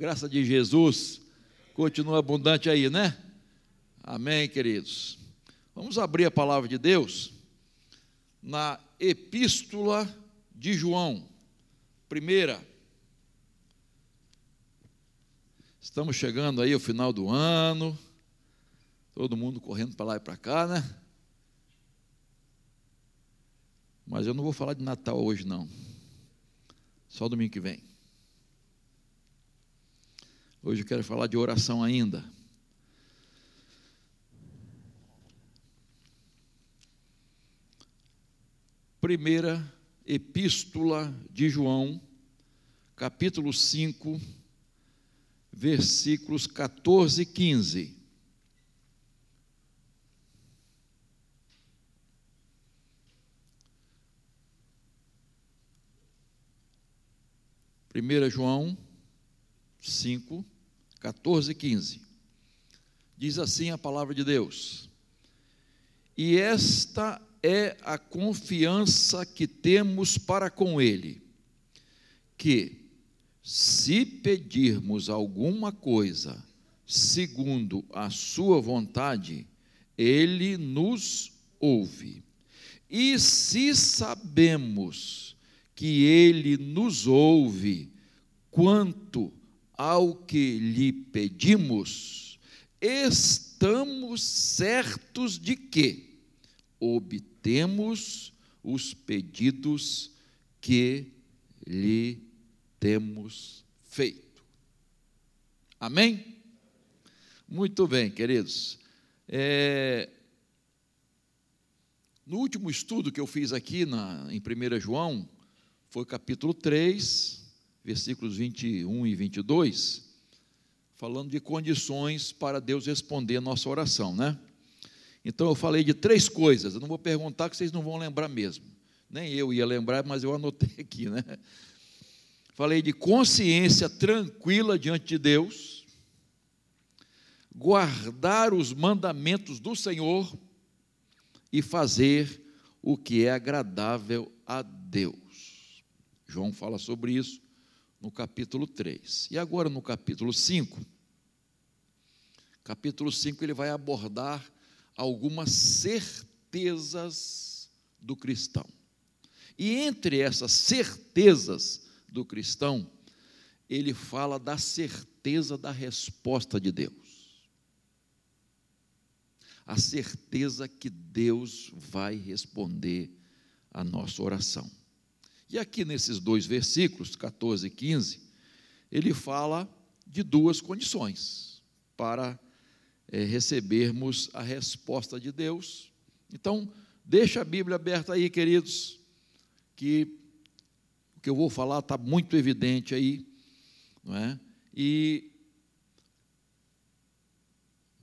Graça de Jesus continua abundante aí, né? Amém, queridos. Vamos abrir a palavra de Deus na Epístola de João, primeira. Estamos chegando aí ao final do ano, todo mundo correndo para lá e para cá, né? Mas eu não vou falar de Natal hoje, não. Só domingo que vem. Hoje eu quero falar de oração ainda. Primeira Epístola de João, capítulo 5, versículos 14 e 15. 1 João 5, 14 e 15. Diz assim a palavra de Deus: E esta é a confiança que temos para com Ele, que, se pedirmos alguma coisa segundo a Sua vontade, Ele nos ouve. E se sabemos que Ele nos ouve quanto ao que lhe pedimos, estamos certos de que obtemos os pedidos que lhe temos feito. Amém? Muito bem, queridos. É, no último estudo que eu fiz aqui na, em 1 João, foi capítulo 3, versículos 21 e 22, falando de condições para Deus responder a nossa oração, né? Então eu falei de três coisas, eu não vou perguntar que vocês não vão lembrar mesmo. Nem eu ia lembrar, mas eu anotei aqui, né? Falei de consciência tranquila diante de Deus, guardar os mandamentos do Senhor e fazer o que é agradável a Deus. João fala sobre isso no capítulo 3. E agora no capítulo 5, capítulo 5 ele vai abordar algumas certezas do cristão. E entre essas certezas do cristão, ele fala da certeza da resposta de Deus. A certeza que Deus vai responder a nossa oração. E aqui nesses dois versículos, 14 e 15, ele fala de duas condições para é, recebermos a resposta de Deus. Então, deixa a Bíblia aberta aí, queridos, que o que eu vou falar está muito evidente aí, não é? E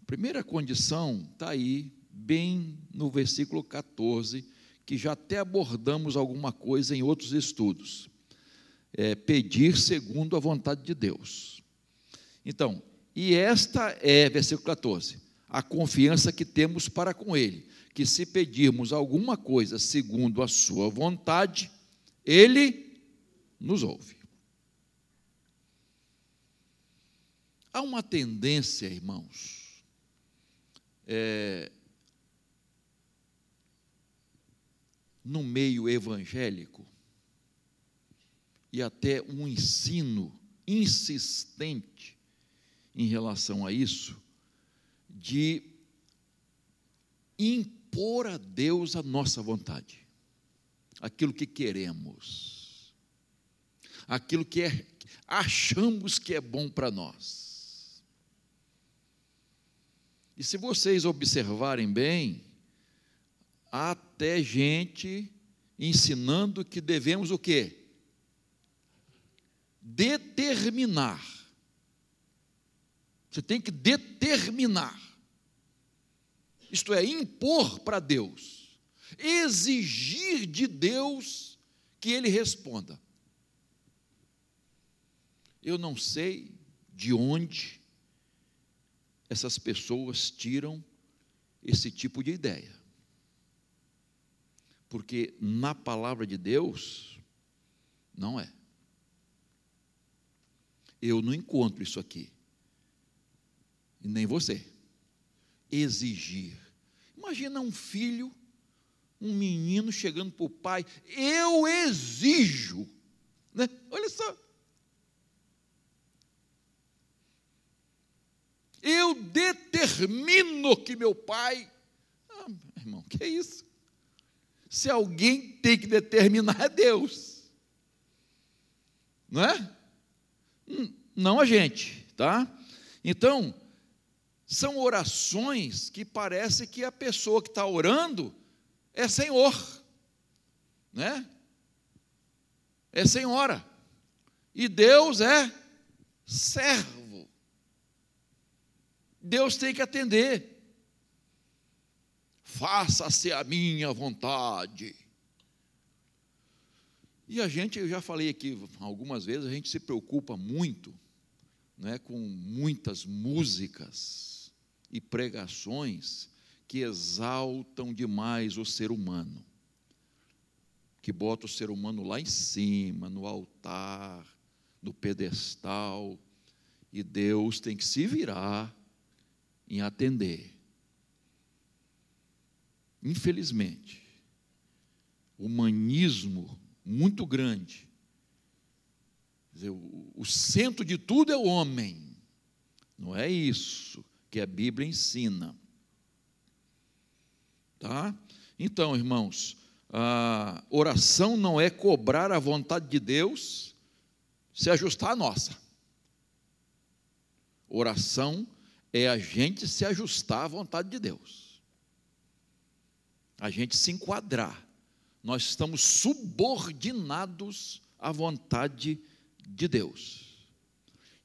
a primeira condição está aí, bem no versículo 14, que já até abordamos alguma coisa em outros estudos. É, pedir segundo a vontade de Deus. Então, e esta é, versículo 14, a confiança que temos para com Ele, que se pedirmos alguma coisa segundo a Sua vontade, Ele nos ouve. Há uma tendência, irmãos, é, no meio evangélico? E até um ensino insistente em relação a isso, de impor a Deus a nossa vontade, aquilo que queremos, aquilo que é, achamos que é bom para nós. E se vocês observarem bem, até gente ensinando que devemos o quê? Determinar. Você tem que determinar. Isto é, impor para Deus. Exigir de Deus que Ele responda. Eu não sei de onde essas pessoas tiram esse tipo de ideia. Porque na palavra de Deus, não é. Eu não encontro isso aqui. E nem você. Exigir. Imagina um filho, um menino chegando para o pai, eu exijo. Né? Olha só. Eu determino que meu pai. Ah, irmão, que é isso? Se alguém tem que determinar, é Deus. Não é? Hum, não a gente, tá? Então, são orações que parece que a pessoa que está orando é Senhor, né? É Senhora. E Deus é servo. Deus tem que atender. Faça-se a minha vontade. E a gente, eu já falei aqui algumas vezes, a gente se preocupa muito né, com muitas músicas e pregações que exaltam demais o ser humano, que bota o ser humano lá em cima, no altar, no pedestal, e Deus tem que se virar em atender. Infelizmente, humanismo muito grande. Dizer, o, o centro de tudo é o homem. Não é isso que a Bíblia ensina. Tá? Então, irmãos, a oração não é cobrar a vontade de Deus se ajustar à nossa. Oração é a gente se ajustar à vontade de Deus. A gente se enquadrar nós estamos subordinados à vontade de Deus.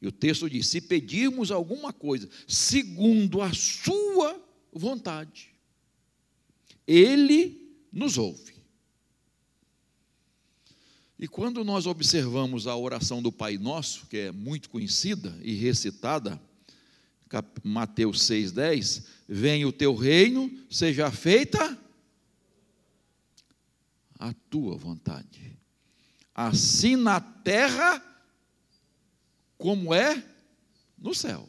E o texto diz: se pedirmos alguma coisa segundo a Sua vontade, Ele nos ouve. E quando nós observamos a oração do Pai Nosso, que é muito conhecida e recitada, Mateus 6,10: Venha o teu reino, seja feita a tua vontade, assim na terra como é no céu.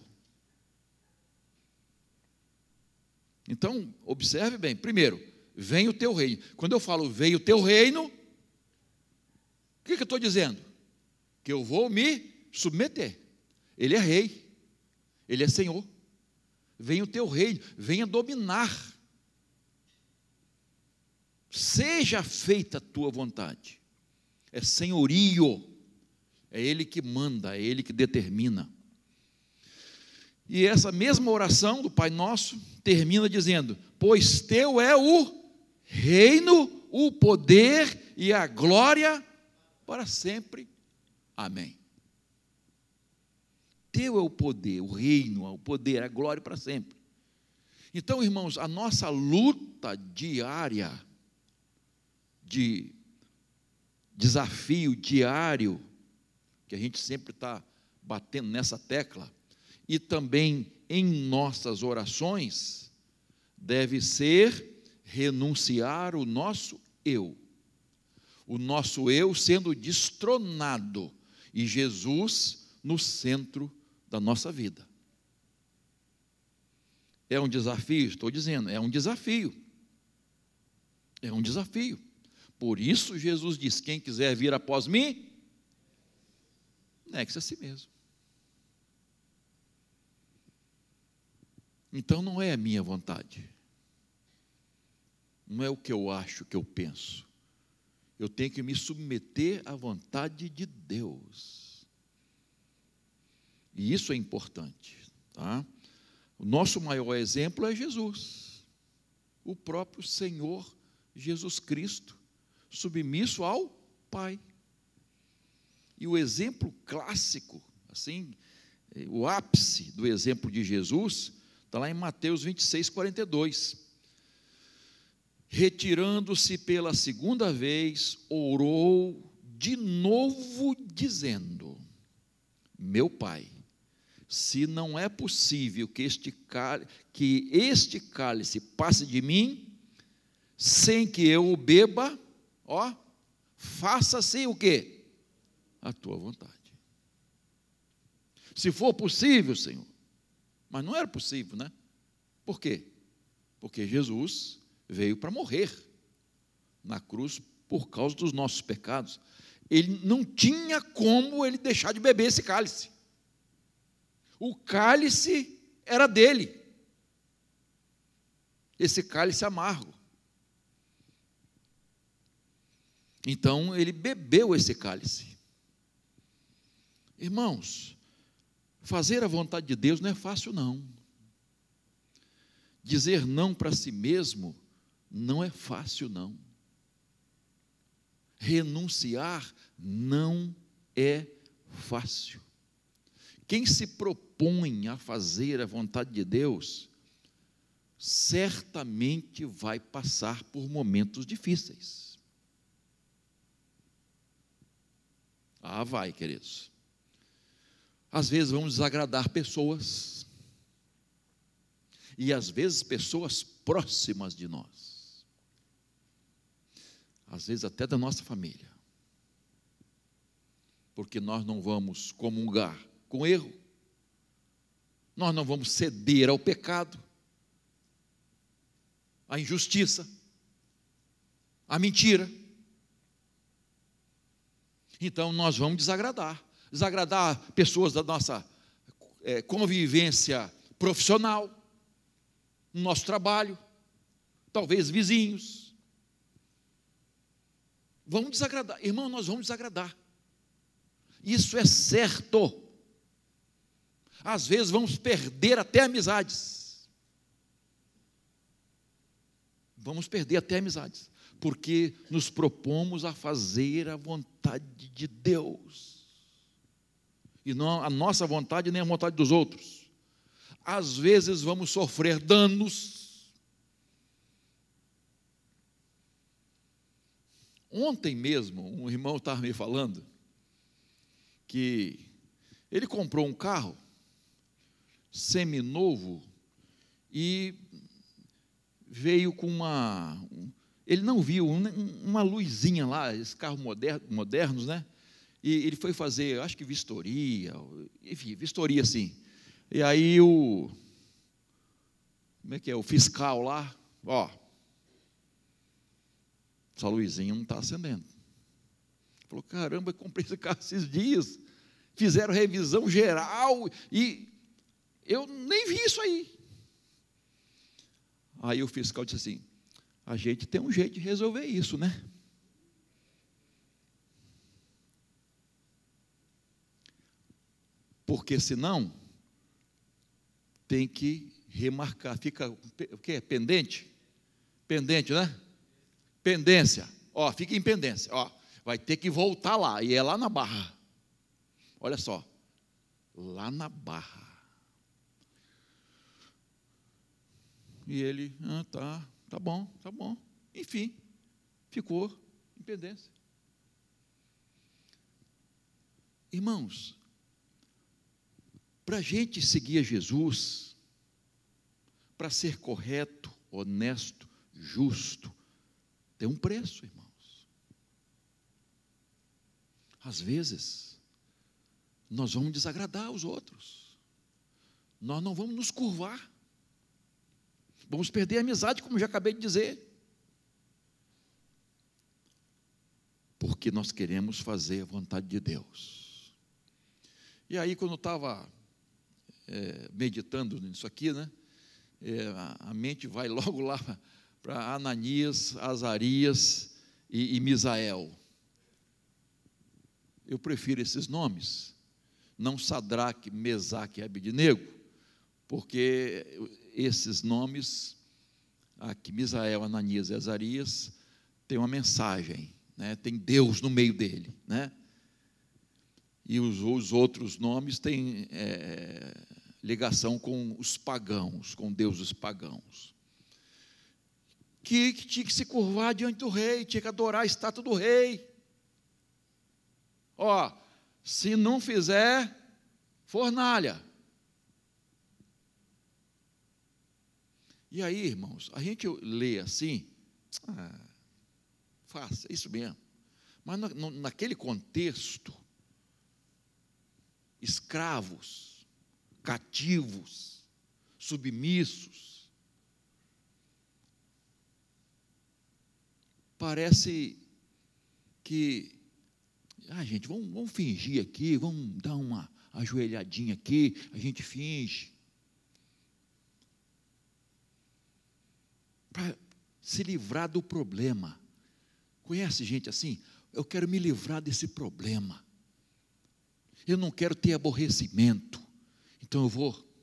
Então, observe bem. Primeiro, vem o teu reino. Quando eu falo vem o teu reino, o que, que eu estou dizendo? Que eu vou me submeter. Ele é rei, ele é senhor. Vem o teu reino, venha dominar seja feita a tua vontade. É senhorio, é Ele que manda, é Ele que determina. E essa mesma oração do Pai Nosso termina dizendo: Pois teu é o reino, o poder e a glória para sempre. Amém. Teu é o poder, o reino, o poder, a glória para sempre. Então, irmãos, a nossa luta diária de desafio diário, que a gente sempre está batendo nessa tecla, e também em nossas orações, deve ser renunciar o nosso eu. O nosso eu sendo destronado e Jesus no centro da nossa vida. É um desafio, estou dizendo, é um desafio. É um desafio. Por isso Jesus diz: quem quiser vir após mim, negue-se a si mesmo. Então não é a minha vontade, não é o que eu acho, o que eu penso. Eu tenho que me submeter à vontade de Deus. E isso é importante. Tá? O nosso maior exemplo é Jesus, o próprio Senhor Jesus Cristo submisso ao Pai. E o exemplo clássico, assim, o ápice do exemplo de Jesus, está lá em Mateus 26, 42. Retirando-se pela segunda vez, orou de novo, dizendo: Meu Pai, se não é possível que este, cálice, que este cálice passe de mim, sem que eu o beba, Ó, faça-se o quê? A tua vontade. Se for possível, Senhor. Mas não era possível, né? Por quê? Porque Jesus veio para morrer na cruz por causa dos nossos pecados. Ele não tinha como ele deixar de beber esse cálice. O cálice era dele. Esse cálice amargo. Então ele bebeu esse cálice. Irmãos, fazer a vontade de Deus não é fácil, não. Dizer não para si mesmo não é fácil, não. Renunciar não é fácil. Quem se propõe a fazer a vontade de Deus, certamente vai passar por momentos difíceis. Ah, vai, queridos. Às vezes vamos desagradar pessoas, e às vezes pessoas próximas de nós, às vezes até da nossa família, porque nós não vamos comungar com erro, nós não vamos ceder ao pecado, à injustiça, à mentira. Então nós vamos desagradar desagradar pessoas da nossa é, convivência profissional, no nosso trabalho, talvez vizinhos. Vamos desagradar, irmão, nós vamos desagradar. Isso é certo. Às vezes vamos perder até amizades. Vamos perder até amizades, porque nos propomos a fazer a vontade de Deus e não a nossa vontade nem a vontade dos outros. Às vezes vamos sofrer danos. Ontem mesmo, um irmão estava me falando que ele comprou um carro seminovo e veio com uma. Ele não viu uma luzinha lá, esses carros modernos, né? E ele foi fazer, acho que vistoria, enfim, vistoria assim. E aí o. Como é que é? O fiscal lá, ó. Essa luzinha não está acendendo. Falou: caramba, comprei esse carro esses dias. Fizeram revisão geral e eu nem vi isso aí. Aí o fiscal disse assim: a gente tem um jeito de resolver isso, né? porque senão tem que remarcar, fica o que? Pendente? Pendente, né? Pendência. Ó, fica em pendência. Ó, vai ter que voltar lá, e é lá na barra. Olha só, lá na barra. E ele, ah, tá, tá bom, tá bom. Enfim, ficou em pendência. Irmãos, para a gente seguir a Jesus, para ser correto, honesto, justo, tem um preço, irmãos. Às vezes, nós vamos desagradar os outros, nós não vamos nos curvar, vamos perder a amizade, como já acabei de dizer, porque nós queremos fazer a vontade de Deus. E aí, quando eu estava é, meditando nisso aqui, né? É, a mente vai logo lá para Ananias, Azarias e, e Misael. Eu prefiro esses nomes, não Sadraque, Mesaque e Abidnego, porque esses nomes, aqui Misael, Ananias e Azarias, tem uma mensagem, né? tem Deus no meio dele. Né? E os, os outros nomes têm é, ligação com os pagãos, com deuses pagãos. Que, que tinha que se curvar diante do rei, tinha que adorar a estátua do rei. Ó, se não fizer, fornalha. E aí, irmãos, a gente lê assim, ah, faça, isso mesmo. Mas naquele contexto, escravos, cativos, submissos. Parece que, ah, gente, vamos, vamos fingir aqui, vamos dar uma ajoelhadinha aqui, a gente finge. Para se livrar do problema. Conhece gente assim? Eu quero me livrar desse problema. Eu não quero ter aborrecimento. Então eu vou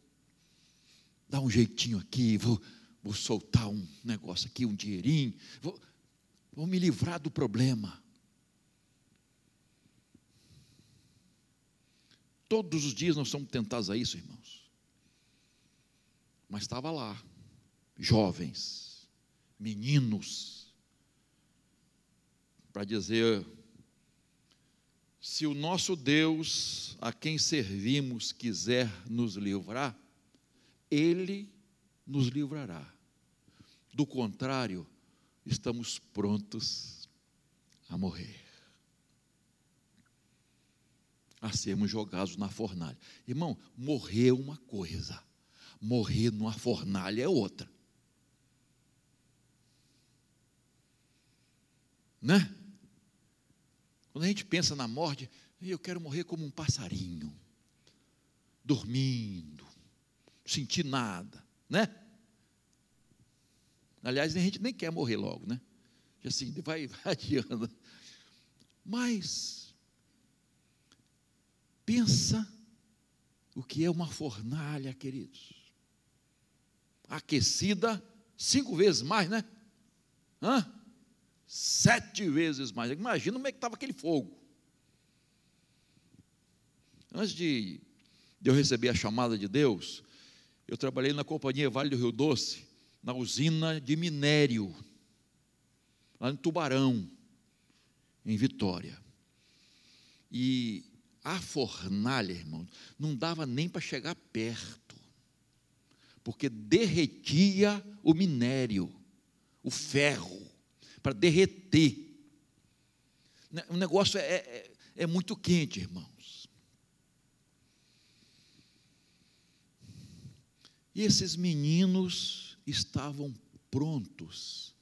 dar um jeitinho aqui, vou, vou soltar um negócio aqui, um dinheirinho, vou, vou me livrar do problema. Todos os dias nós somos tentados a isso, irmãos. Mas estava lá, jovens, meninos, para dizer: se o nosso Deus, a quem servimos, quiser nos livrar, Ele nos livrará. Do contrário, estamos prontos a morrer a sermos jogados na fornalha. Irmão, morrer é uma coisa, morrer numa fornalha é outra. Né? Quando a gente pensa na morte, eu quero morrer como um passarinho, dormindo, sentir nada, né? Aliás, a gente nem quer morrer logo, né? Assim, vai, vai adiando. Mas Pensa o que é uma fornalha, queridos. Aquecida cinco vezes mais, né? Hã? Sete vezes mais. Imagina como é que estava aquele fogo. Antes de, eu receber a chamada de Deus, eu trabalhei na companhia Vale do Rio Doce, na usina de minério, lá em Tubarão, em Vitória. E a fornalha, irmão, não dava nem para chegar perto, porque derretia o minério, o ferro, para derreter. O negócio é, é, é muito quente, irmãos. E esses meninos estavam prontos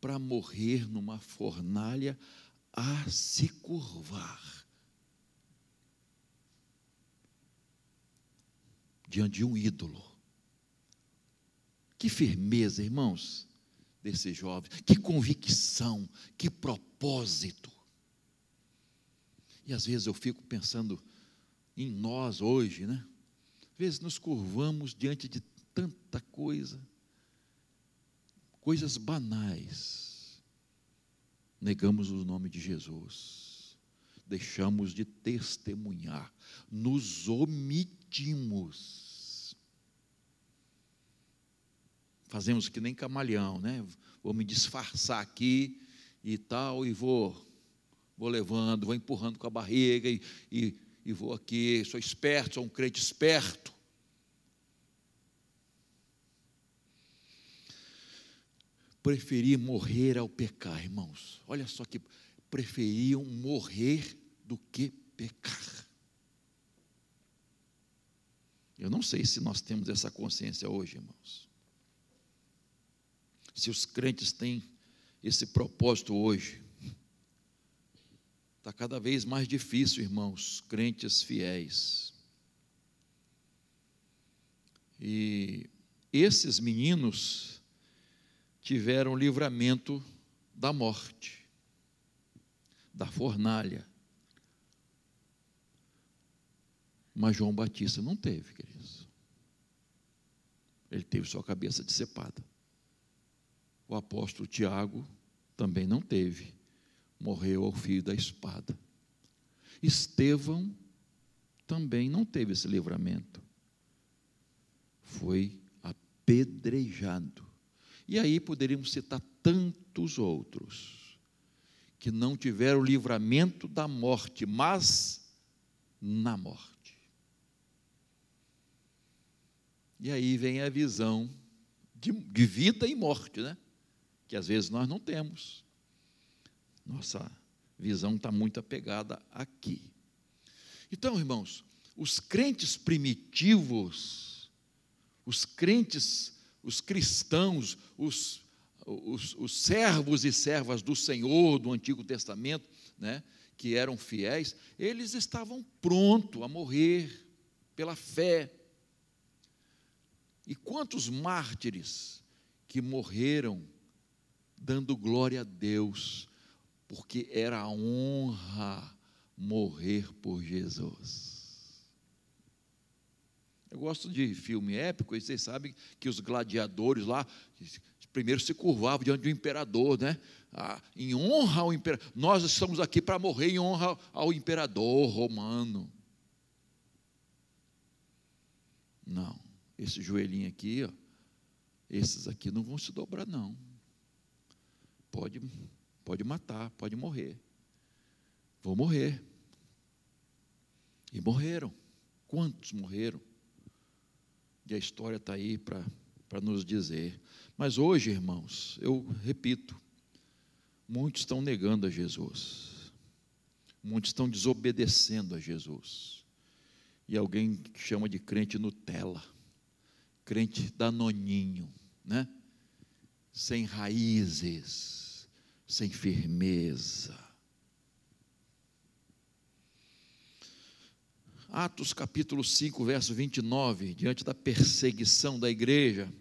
para morrer numa fornalha a se curvar diante de um ídolo. Que firmeza, irmãos, desse jovem, que convicção, que propósito. E às vezes eu fico pensando em nós hoje, né? Às vezes nos curvamos diante de tanta coisa, coisas banais. Negamos o nome de Jesus, deixamos de testemunhar, nos omitimos fazemos que nem camaleão, né? Vou me disfarçar aqui e tal, e vou, vou levando, vou empurrando com a barriga, e, e, e vou aqui, sou esperto, sou um crente esperto. Preferi morrer ao pecar, irmãos. Olha só que preferiam morrer do que pecar. Eu não sei se nós temos essa consciência hoje, irmãos se os crentes têm esse propósito hoje. Está cada vez mais difícil, irmãos, crentes fiéis. E esses meninos tiveram livramento da morte, da fornalha. Mas João Batista não teve, queridos. Ele teve sua cabeça decepada. O apóstolo Tiago também não teve, morreu ao fio da espada. Estevão também não teve esse livramento, foi apedrejado. E aí poderíamos citar tantos outros que não tiveram o livramento da morte, mas na morte. E aí vem a visão de, de vida e morte, né? Que às vezes nós não temos. Nossa visão está muito apegada aqui. Então, irmãos, os crentes primitivos, os crentes, os cristãos, os, os, os servos e servas do Senhor do Antigo Testamento, né, que eram fiéis, eles estavam prontos a morrer pela fé. E quantos mártires que morreram dando glória a Deus, porque era honra morrer por Jesus. Eu gosto de filme épico, e vocês sabem que os gladiadores lá, primeiro se curvavam diante do imperador, né? Ah, em honra ao imperador. Nós estamos aqui para morrer em honra ao imperador romano. Não, esse joelhinho aqui, ó, esses aqui não vão se dobrar, não. Pode, pode matar, pode morrer. Vou morrer. E morreram. Quantos morreram? E a história está aí para nos dizer. Mas hoje, irmãos, eu repito, muitos estão negando a Jesus. Muitos estão desobedecendo a Jesus. E alguém que chama de crente Nutella, crente danoninho, né? Sem raízes, sem firmeza Atos capítulo 5, verso 29, diante da perseguição da igreja,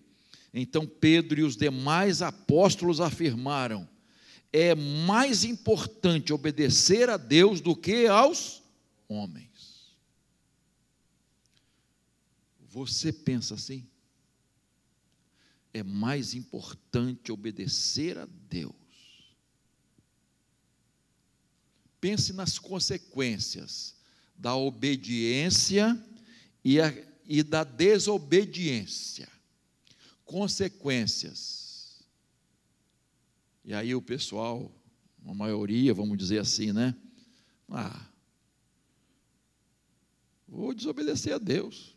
então Pedro e os demais apóstolos afirmaram: é mais importante obedecer a Deus do que aos homens. Você pensa assim? É mais importante obedecer a Deus. Pense nas consequências da obediência e, a, e da desobediência. Consequências. E aí o pessoal, a maioria, vamos dizer assim, né? Ah, vou desobedecer a Deus.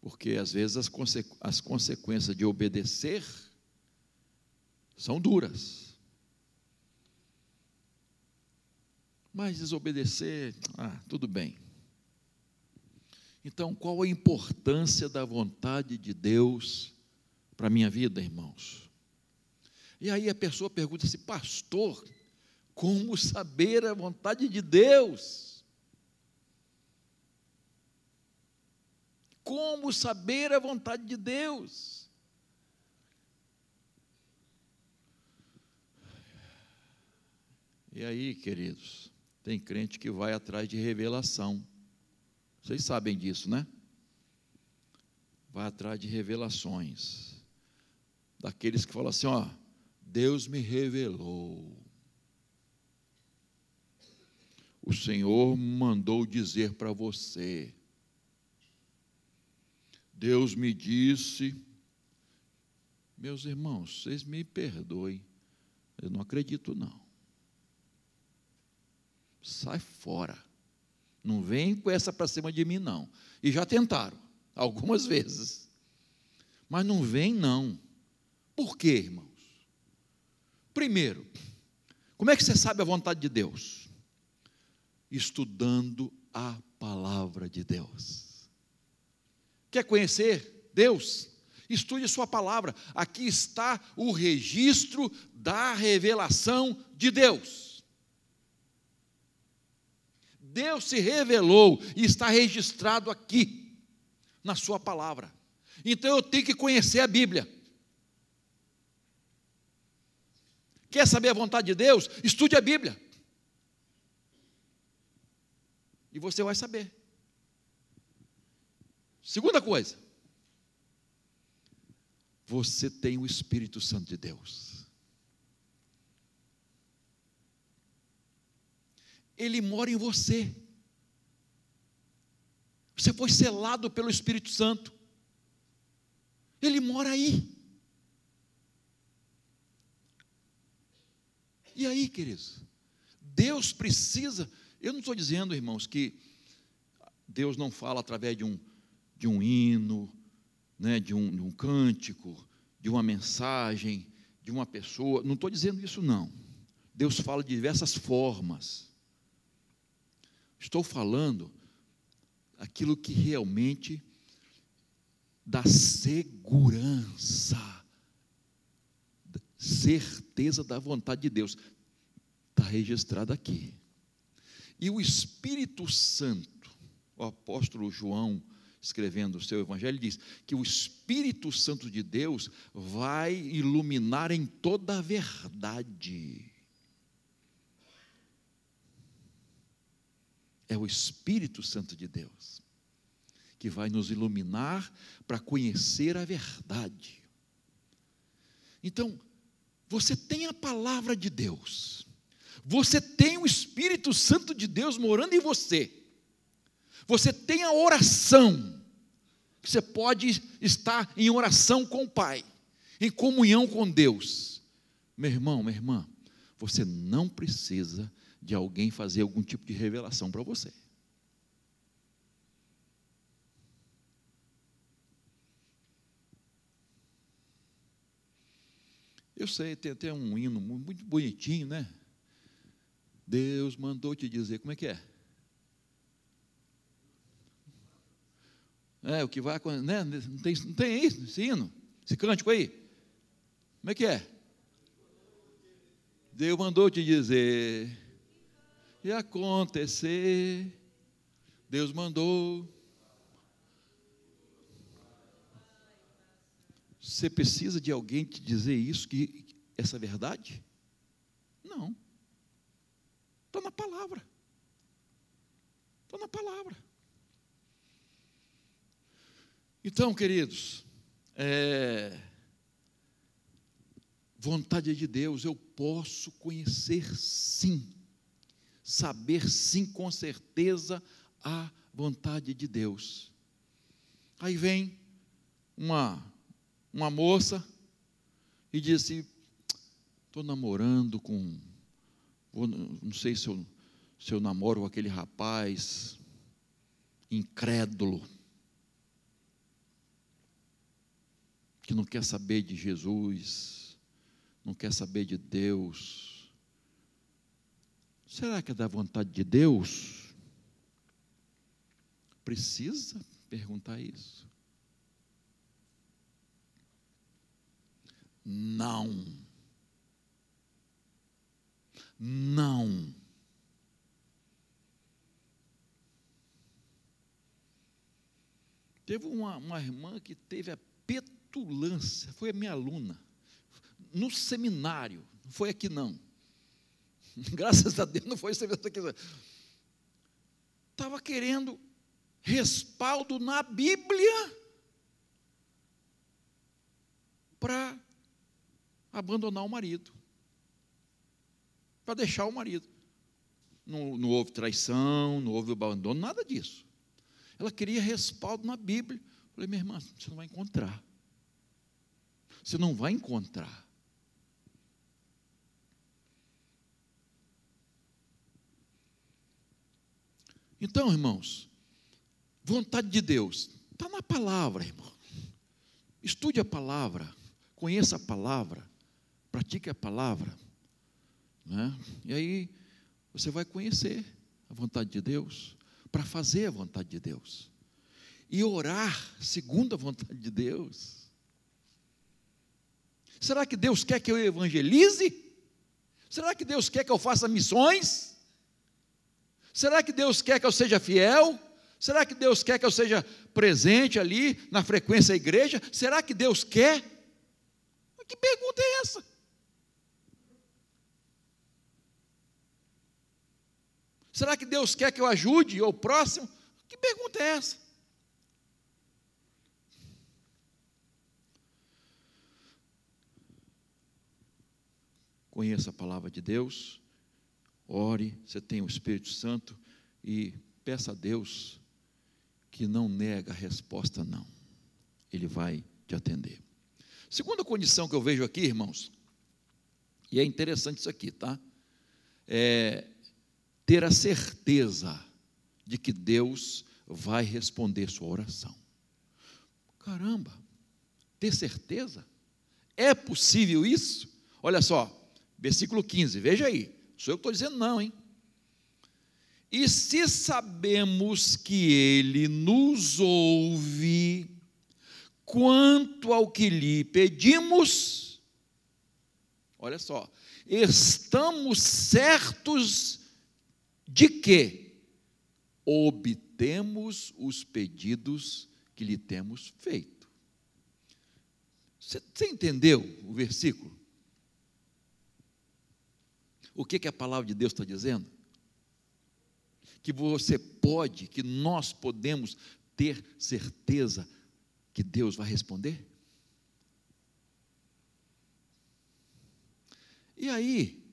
Porque às vezes as, as consequências de obedecer são duras. Mas desobedecer, ah, tudo bem. Então, qual a importância da vontade de Deus para a minha vida, irmãos? E aí a pessoa pergunta assim, pastor, como saber a vontade de Deus? Como saber a vontade de Deus? E aí, queridos, tem crente que vai atrás de revelação. Vocês sabem disso, né? Vai atrás de revelações. Daqueles que falam assim: ó, Deus me revelou. O Senhor mandou dizer para você. Deus me disse. Meus irmãos, vocês me perdoem. Eu não acredito, não sai fora. Não vem com essa para cima de mim, não. E já tentaram, algumas vezes. Mas não vem, não. Por quê, irmãos? Primeiro, como é que você sabe a vontade de Deus? Estudando a palavra de Deus. Quer conhecer Deus? Estude a sua palavra. Aqui está o registro da revelação de Deus. Deus se revelou e está registrado aqui, na Sua palavra. Então eu tenho que conhecer a Bíblia. Quer saber a vontade de Deus? Estude a Bíblia. E você vai saber. Segunda coisa, você tem o Espírito Santo de Deus. Ele mora em você. Você foi selado pelo Espírito Santo. Ele mora aí. E aí, queridos? Deus precisa. Eu não estou dizendo, irmãos, que Deus não fala através de um, de um hino, né, de, um, de um cântico, de uma mensagem, de uma pessoa. Não estou dizendo isso, não. Deus fala de diversas formas. Estou falando aquilo que realmente dá segurança, certeza da vontade de Deus. Está registrado aqui. E o Espírito Santo, o apóstolo João, escrevendo o seu evangelho, diz que o Espírito Santo de Deus vai iluminar em toda a verdade. É o Espírito Santo de Deus que vai nos iluminar para conhecer a verdade. Então, você tem a palavra de Deus, você tem o Espírito Santo de Deus morando em você, você tem a oração, você pode estar em oração com o Pai, em comunhão com Deus. Meu irmão, minha irmã, você não precisa de alguém fazer algum tipo de revelação para você. Eu sei, tem até um hino muito bonitinho, né? Deus mandou te dizer, como é que é? É, o que vai acontecer, né? Não tem, não tem isso, esse hino, esse cântico aí? Como é que é? Deus mandou te dizer, e acontecer, Deus mandou. Você precisa de alguém te dizer isso, que essa é verdade? Não. Está na palavra. Está na palavra. Então, queridos, é, vontade de Deus, eu posso conhecer sim, saber sim com certeza a vontade de Deus. Aí vem uma uma moça e disse: Estou namorando com. Não sei se eu, se eu namoro com aquele rapaz incrédulo, que não quer saber de Jesus, não quer saber de Deus. Será que é da vontade de Deus? Precisa perguntar isso. Não. Não. Teve uma, uma irmã que teve a petulância, foi a minha aluna, no seminário, não foi aqui não. Graças a Deus não foi seminário aqui. Estava querendo respaldo na Bíblia para abandonar o marido, para deixar o marido. Não, não houve traição, não houve abandono, nada disso. Ela queria respaldo na Bíblia. Eu falei, minha irmã, você não vai encontrar. Você não vai encontrar. Então, irmãos, vontade de Deus está na palavra, irmão. Estude a palavra, conheça a palavra pratique a palavra, né? e aí você vai conhecer a vontade de Deus, para fazer a vontade de Deus, e orar segundo a vontade de Deus. Será que Deus quer que eu evangelize? Será que Deus quer que eu faça missões? Será que Deus quer que eu seja fiel? Será que Deus quer que eu seja presente ali na frequência da igreja? Será que Deus quer? Que pergunta é essa? Será que Deus quer que eu ajude o próximo? Que pergunta é essa? Conheça a palavra de Deus, ore, você tem o Espírito Santo e peça a Deus que não nega a resposta, não. Ele vai te atender. Segunda condição que eu vejo aqui, irmãos, e é interessante isso aqui, tá? É, ter a certeza de que Deus vai responder sua oração. Caramba, ter certeza? É possível isso? Olha só, Versículo 15, veja aí. Sou eu que estou dizendo, não, hein? E se sabemos que Ele nos ouve, quanto ao que lhe pedimos, olha só, estamos certos de que obtemos os pedidos que lhe temos feito. Você, entendeu o versículo? O que, que a palavra de Deus está dizendo? Que você pode, que nós podemos ter certeza que Deus vai responder? E aí,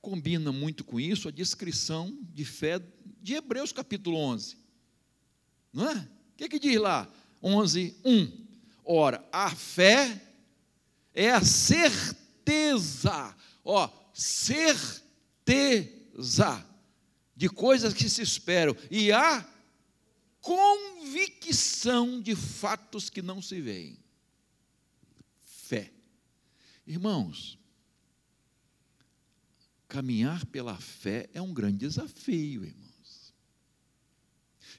combina muito com isso a descrição de fé de Hebreus capítulo 11. Não é? O que, que diz lá? 11, 1. Ora, a fé é a certeza, ó, certeza de coisas que se esperam e a convicção de fatos que não se veem. Fé. Irmãos, caminhar pela fé é um grande desafio, irmãos.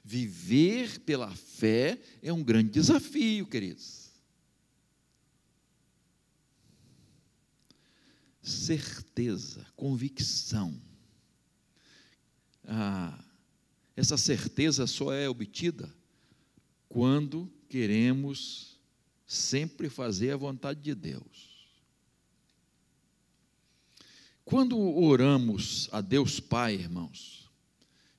Viver pela fé é um grande desafio, queridos. Certeza, convicção. Ah, essa certeza só é obtida quando queremos sempre fazer a vontade de Deus. Quando oramos a Deus Pai, irmãos,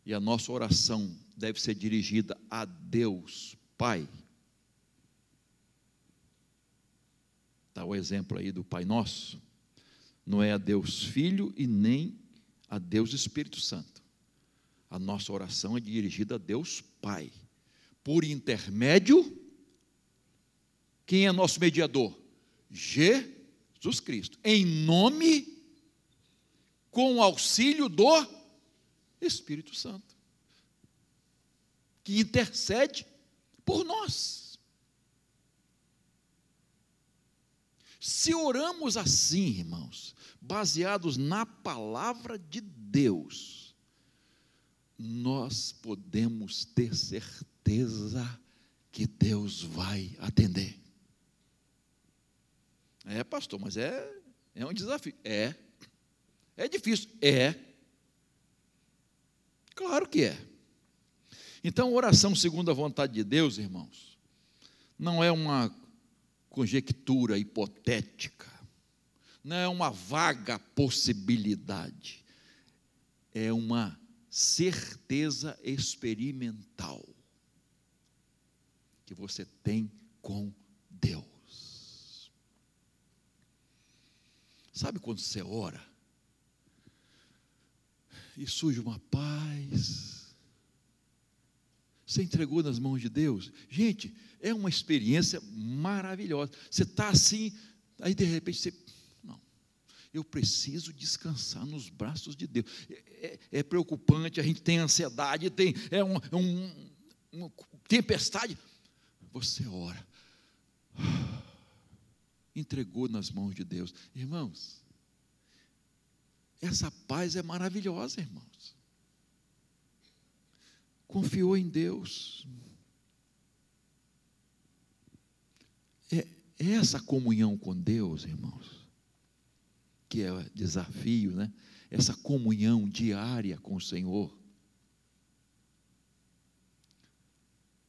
e a nossa oração deve ser dirigida a Deus Pai, está o exemplo aí do Pai Nosso, não é a Deus Filho e nem a Deus Espírito Santo a nossa oração é dirigida a Deus Pai. Por intermédio, quem é nosso mediador? Jesus Cristo. Em nome, com auxílio do Espírito Santo, que intercede por nós. Se oramos assim, irmãos, baseados na palavra de Deus, nós podemos ter certeza que Deus vai atender. É, pastor, mas é, é um desafio. É. É difícil. É. Claro que é. Então, oração segundo a vontade de Deus, irmãos, não é uma conjectura hipotética, não é uma vaga possibilidade, é uma certeza experimental que você tem com Deus. Sabe quando você ora e surge uma paz? Você entregou nas mãos de Deus? Gente, é uma experiência maravilhosa. Você está assim, aí de repente você eu preciso descansar nos braços de Deus. É, é, é preocupante, a gente tem ansiedade, tem é um, é um, uma tempestade. Você ora, entregou nas mãos de Deus. Irmãos, essa paz é maravilhosa, irmãos. Confiou em Deus. É, é essa comunhão com Deus, irmãos que é desafio, né? Essa comunhão diária com o Senhor.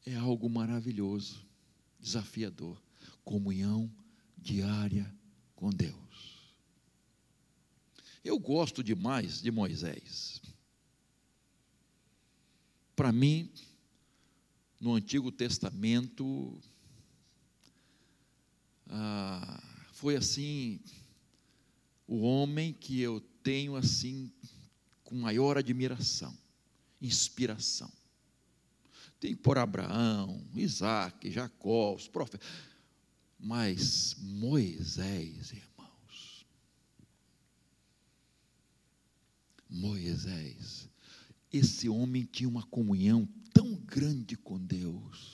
É algo maravilhoso, desafiador. Comunhão diária com Deus. Eu gosto demais de Moisés. Para mim, no Antigo Testamento, ah, foi assim o homem que eu tenho assim com maior admiração, inspiração. Tem por Abraão, Isaac, Jacó, os profetas. Mas Moisés, irmãos, Moisés, esse homem tinha uma comunhão tão grande com Deus.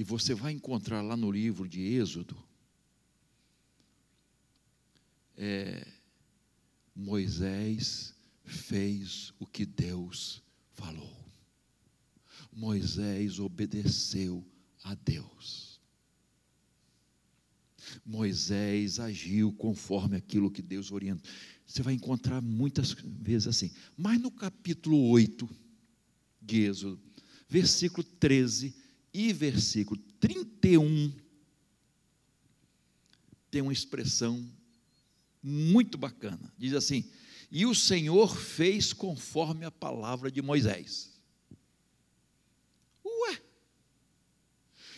E você vai encontrar lá no livro de Êxodo, é, Moisés fez o que Deus falou. Moisés obedeceu a Deus. Moisés agiu conforme aquilo que Deus orientou. Você vai encontrar muitas vezes assim. Mas no capítulo 8 de Êxodo, versículo 13 e versículo 31, tem uma expressão muito bacana. Diz assim: E o Senhor fez conforme a palavra de Moisés. Ué!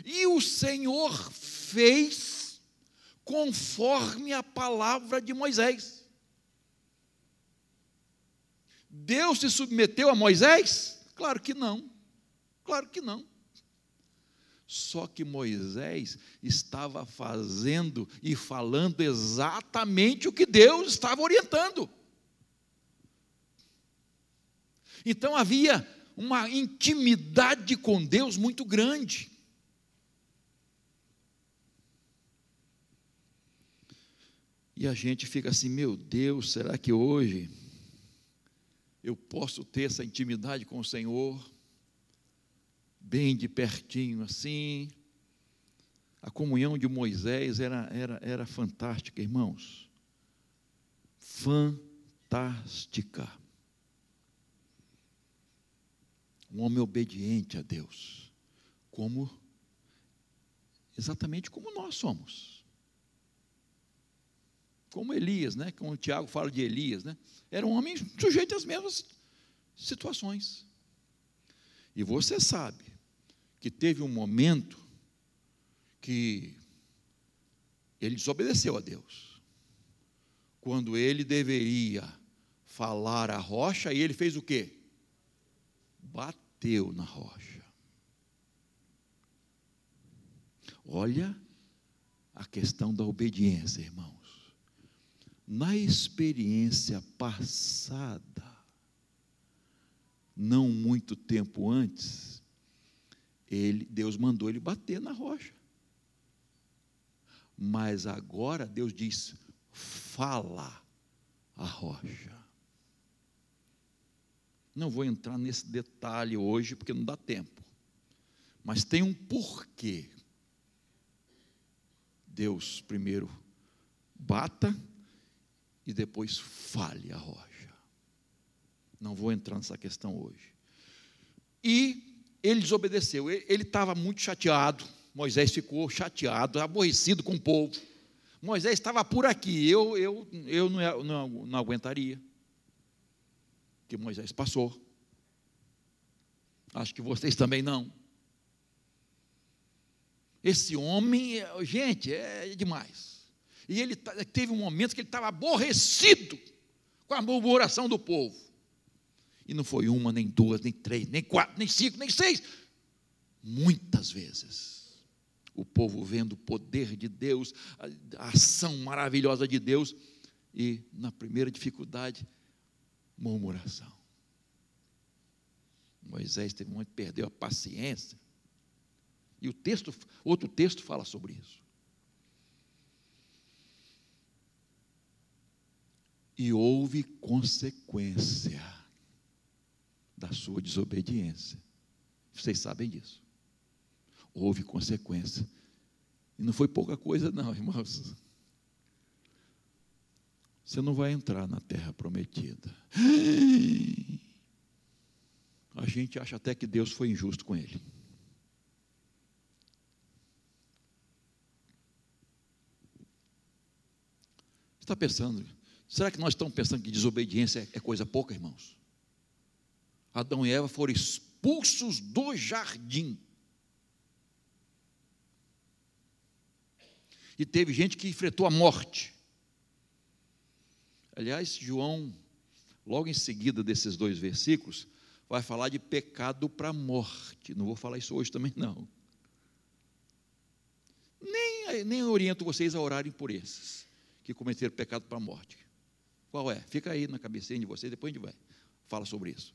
E o Senhor fez conforme a palavra de Moisés. Deus se submeteu a Moisés? Claro que não. Claro que não. Só que Moisés estava fazendo e falando exatamente o que Deus estava orientando. Então havia uma intimidade com Deus muito grande. E a gente fica assim, meu Deus, será que hoje eu posso ter essa intimidade com o Senhor? Bem de pertinho assim. A comunhão de Moisés era, era, era fantástica, irmãos. Fantástica. Um homem obediente a Deus, como exatamente como nós somos. Como Elias, né? Como o Tiago fala de Elias, né? Era um homem sujeito às mesmas situações. E você sabe que teve um momento que ele desobedeceu a Deus. Quando ele deveria falar a rocha, e ele fez o quê? Bateu na rocha. Olha a questão da obediência, irmãos. Na experiência passada, não muito tempo antes, ele, Deus mandou ele bater na rocha. Mas agora Deus diz: fala a rocha. Não vou entrar nesse detalhe hoje, porque não dá tempo. Mas tem um porquê. Deus primeiro bata e depois fale a rocha. Não vou entrar nessa questão hoje. E ele desobedeceu, ele estava muito chateado. Moisés ficou chateado, aborrecido com o povo. Moisés estava por aqui, eu, eu, eu não, não, não aguentaria. Que Moisés passou. Acho que vocês também não. Esse homem, gente, é demais. E ele teve um momento que ele estava aborrecido com a murmuração do povo. E não foi uma, nem duas, nem três, nem quatro, nem cinco, nem seis. Muitas vezes. O povo vendo o poder de Deus, a ação maravilhosa de Deus, e na primeira dificuldade, murmuração. Moisés teve um perdeu a paciência. E o texto, outro texto fala sobre isso. E houve consequência da sua desobediência. Vocês sabem disso. Houve consequência. E não foi pouca coisa, não, irmãos. Você não vai entrar na terra prometida. A gente acha até que Deus foi injusto com ele. Está pensando? Será que nós estamos pensando que desobediência é coisa pouca, irmãos? Adão e Eva foram expulsos do jardim. E teve gente que enfrentou a morte. Aliás, João, logo em seguida desses dois versículos, vai falar de pecado para morte. Não vou falar isso hoje também, não. Nem, nem oriento vocês a orarem por esses que cometeram pecado para a morte. Qual é? Fica aí na cabecinha de vocês, depois a gente vai. Fala sobre isso.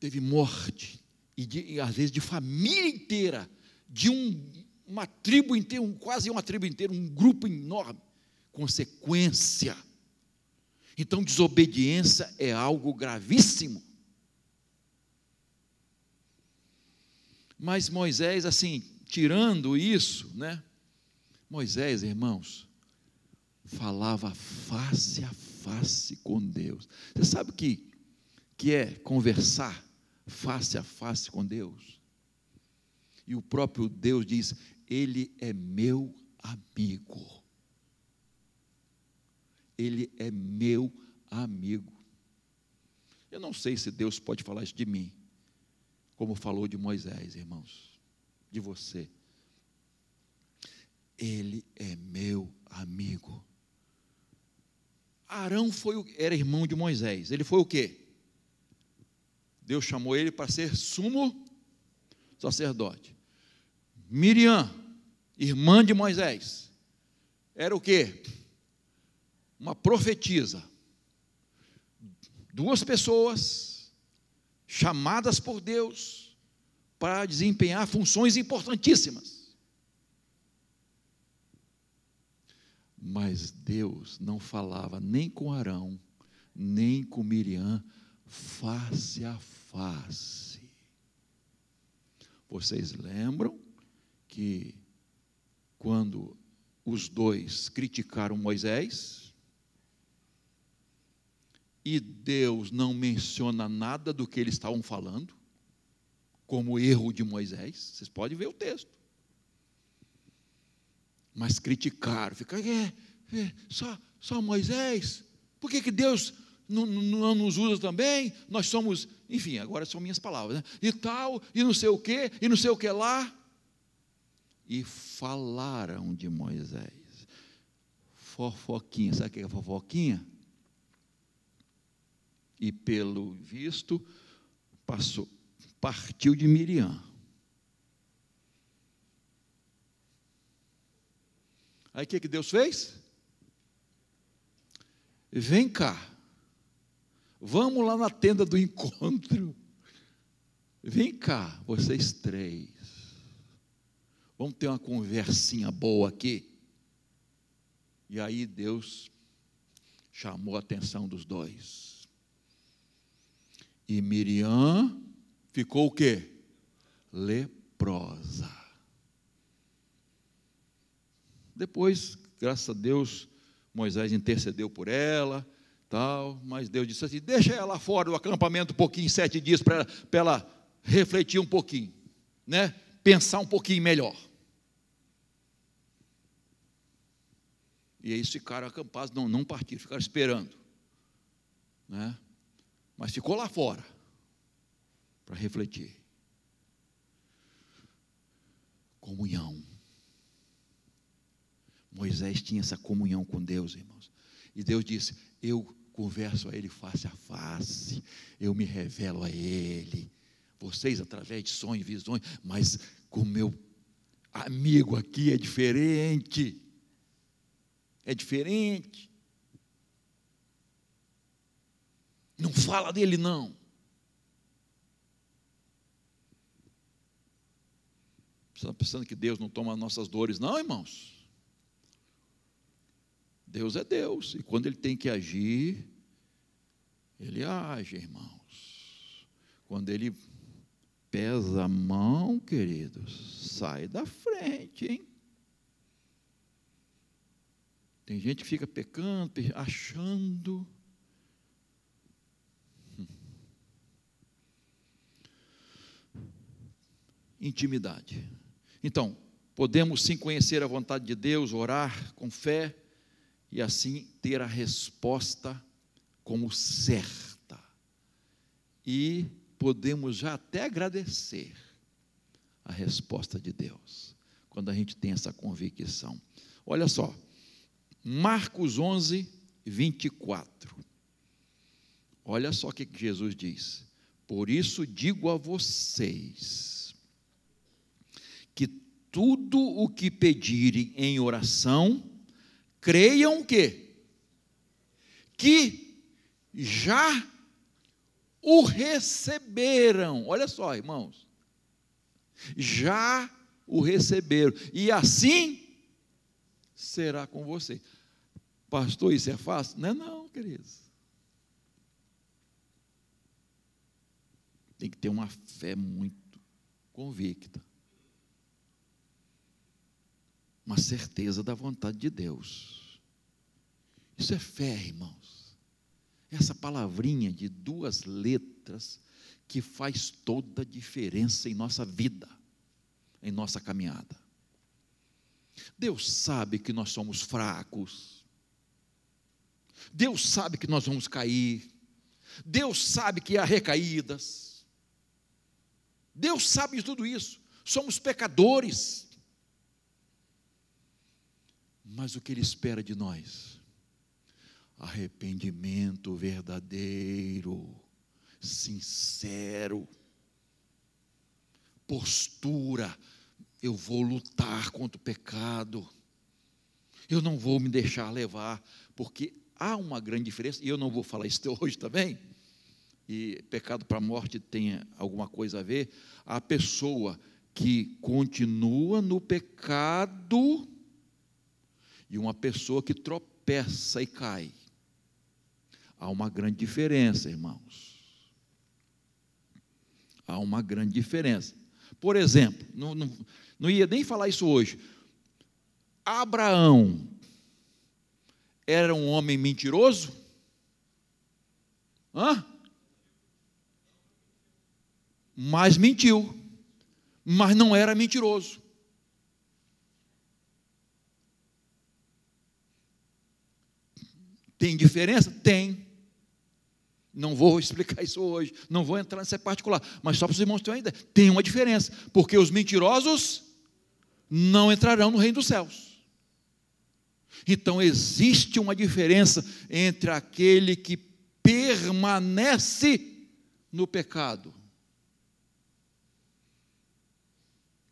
Teve morte, e, de, e às vezes de família inteira, de um, uma tribo inteira, um, quase uma tribo inteira, um grupo enorme. Consequência. Então, desobediência é algo gravíssimo. Mas Moisés, assim, tirando isso, né? Moisés, irmãos, falava face a face com Deus. Você sabe o que, que é conversar face a face com Deus? E o próprio Deus diz: Ele é meu amigo. Ele é meu amigo. Eu não sei se Deus pode falar isso de mim, como falou de Moisés, irmãos, de você. Ele é meu amigo. Arão foi, era irmão de Moisés. Ele foi o quê? Deus chamou ele para ser sumo sacerdote. Miriam, irmã de Moisés, era o quê? Uma profetisa. Duas pessoas chamadas por Deus para desempenhar funções importantíssimas. Mas Deus não falava nem com Arão, nem com Miriam, face a face. Vocês lembram que quando os dois criticaram Moisés, e Deus não menciona nada do que eles estavam falando, como erro de Moisés, vocês podem ver o texto. Mas criticaram, ficaram, é, é, só, só Moisés? Por que, que Deus não, não, nos usa também? Nós somos, enfim, agora são minhas palavras, né? e tal, e não sei o que, e não sei o que lá. E falaram de Moisés. Fofoquinha, sabe o que é fofoquinha? E pelo visto, passou, partiu de Miriam. Aí o que, que Deus fez? Vem cá, vamos lá na tenda do encontro. Vem cá, vocês três. Vamos ter uma conversinha boa aqui. E aí Deus chamou a atenção dos dois. E Miriam ficou o quê? Leprosa. Depois, graças a Deus, Moisés intercedeu por ela, tal, mas Deus disse assim: deixa ela fora do acampamento um pouquinho, sete dias, para ela, refletir um pouquinho, né? pensar um pouquinho melhor. E eles ficaram acampados, não, não partiram, ficaram esperando. Né? Mas ficou lá fora para refletir. Comunhão. Moisés tinha essa comunhão com Deus, irmãos. E Deus disse: Eu converso a Ele face a face, eu me revelo a Ele. Vocês, através de sonhos visões, mas com meu amigo aqui é diferente. É diferente. Não fala dele, não. Você está pensando que Deus não toma nossas dores, não, irmãos? Deus é Deus, e quando Ele tem que agir, Ele age, irmãos. Quando Ele pesa a mão, queridos, sai da frente, hein? Tem gente que fica pecando, achando. Hum. Intimidade. Então, podemos sim conhecer a vontade de Deus, orar com fé, e assim ter a resposta como certa. E podemos já até agradecer a resposta de Deus, quando a gente tem essa convicção. Olha só, Marcos 11, 24. Olha só o que Jesus diz. Por isso digo a vocês que tudo o que pedirem em oração, creiam que que já o receberam. Olha só, irmãos. Já o receberam, e assim será com você. Pastor, isso é fácil? Não é não, queridos. Tem que ter uma fé muito convicta. Uma certeza da vontade de Deus. Isso é fé, irmãos. Essa palavrinha de duas letras que faz toda a diferença em nossa vida, em nossa caminhada. Deus sabe que nós somos fracos. Deus sabe que nós vamos cair. Deus sabe que há recaídas. Deus sabe de tudo isso. Somos pecadores. Mas o que Ele espera de nós? Arrependimento verdadeiro, sincero, postura eu vou lutar contra o pecado, eu não vou me deixar levar, porque há uma grande diferença, e eu não vou falar isso hoje também, e pecado para a morte tem alguma coisa a ver, a pessoa que continua no pecado e uma pessoa que tropeça e cai. Há uma grande diferença, irmãos. Há uma grande diferença. Por exemplo, não, não, não ia nem falar isso hoje. Abraão era um homem mentiroso? Hã? Mas mentiu. Mas não era mentiroso. Tem diferença? Tem. Não vou explicar isso hoje, não vou entrar nessa particular, mas só para os irmãos terem uma ideia. Tem uma diferença, porque os mentirosos não entrarão no reino dos céus. Então existe uma diferença entre aquele que permanece no pecado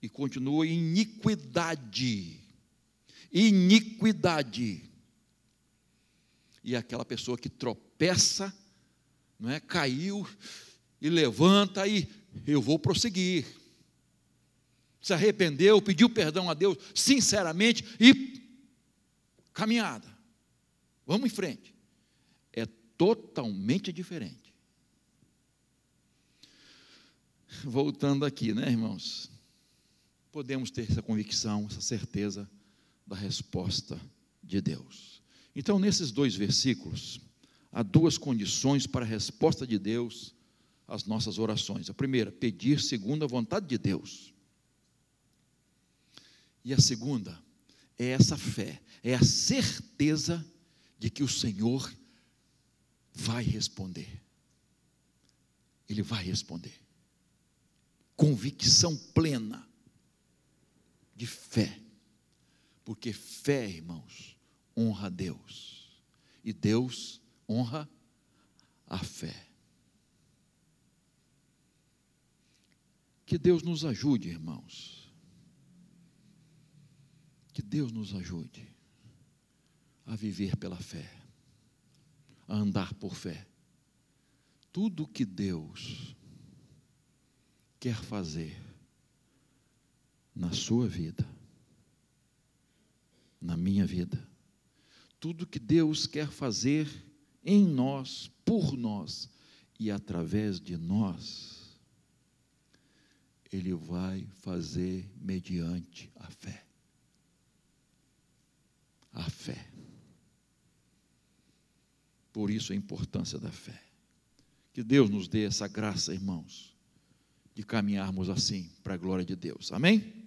e continua em iniquidade. Iniquidade. E aquela pessoa que tropeça, não é? Caiu e levanta e eu vou prosseguir se arrependeu, pediu perdão a Deus sinceramente e caminhada. Vamos em frente. É totalmente diferente. Voltando aqui, né, irmãos? Podemos ter essa convicção, essa certeza da resposta de Deus. Então, nesses dois versículos, há duas condições para a resposta de Deus às nossas orações. A primeira, pedir segundo a vontade de Deus. E a segunda é essa fé, é a certeza de que o Senhor vai responder. Ele vai responder. Convicção plena de fé. Porque fé, irmãos, honra a Deus. E Deus honra a fé. Que Deus nos ajude, irmãos que Deus nos ajude a viver pela fé, a andar por fé. Tudo que Deus quer fazer na sua vida, na minha vida, tudo que Deus quer fazer em nós, por nós e através de nós, Ele vai fazer mediante a fé a fé. Por isso a importância da fé. Que Deus nos dê essa graça, irmãos, de caminharmos assim para a glória de Deus. Amém?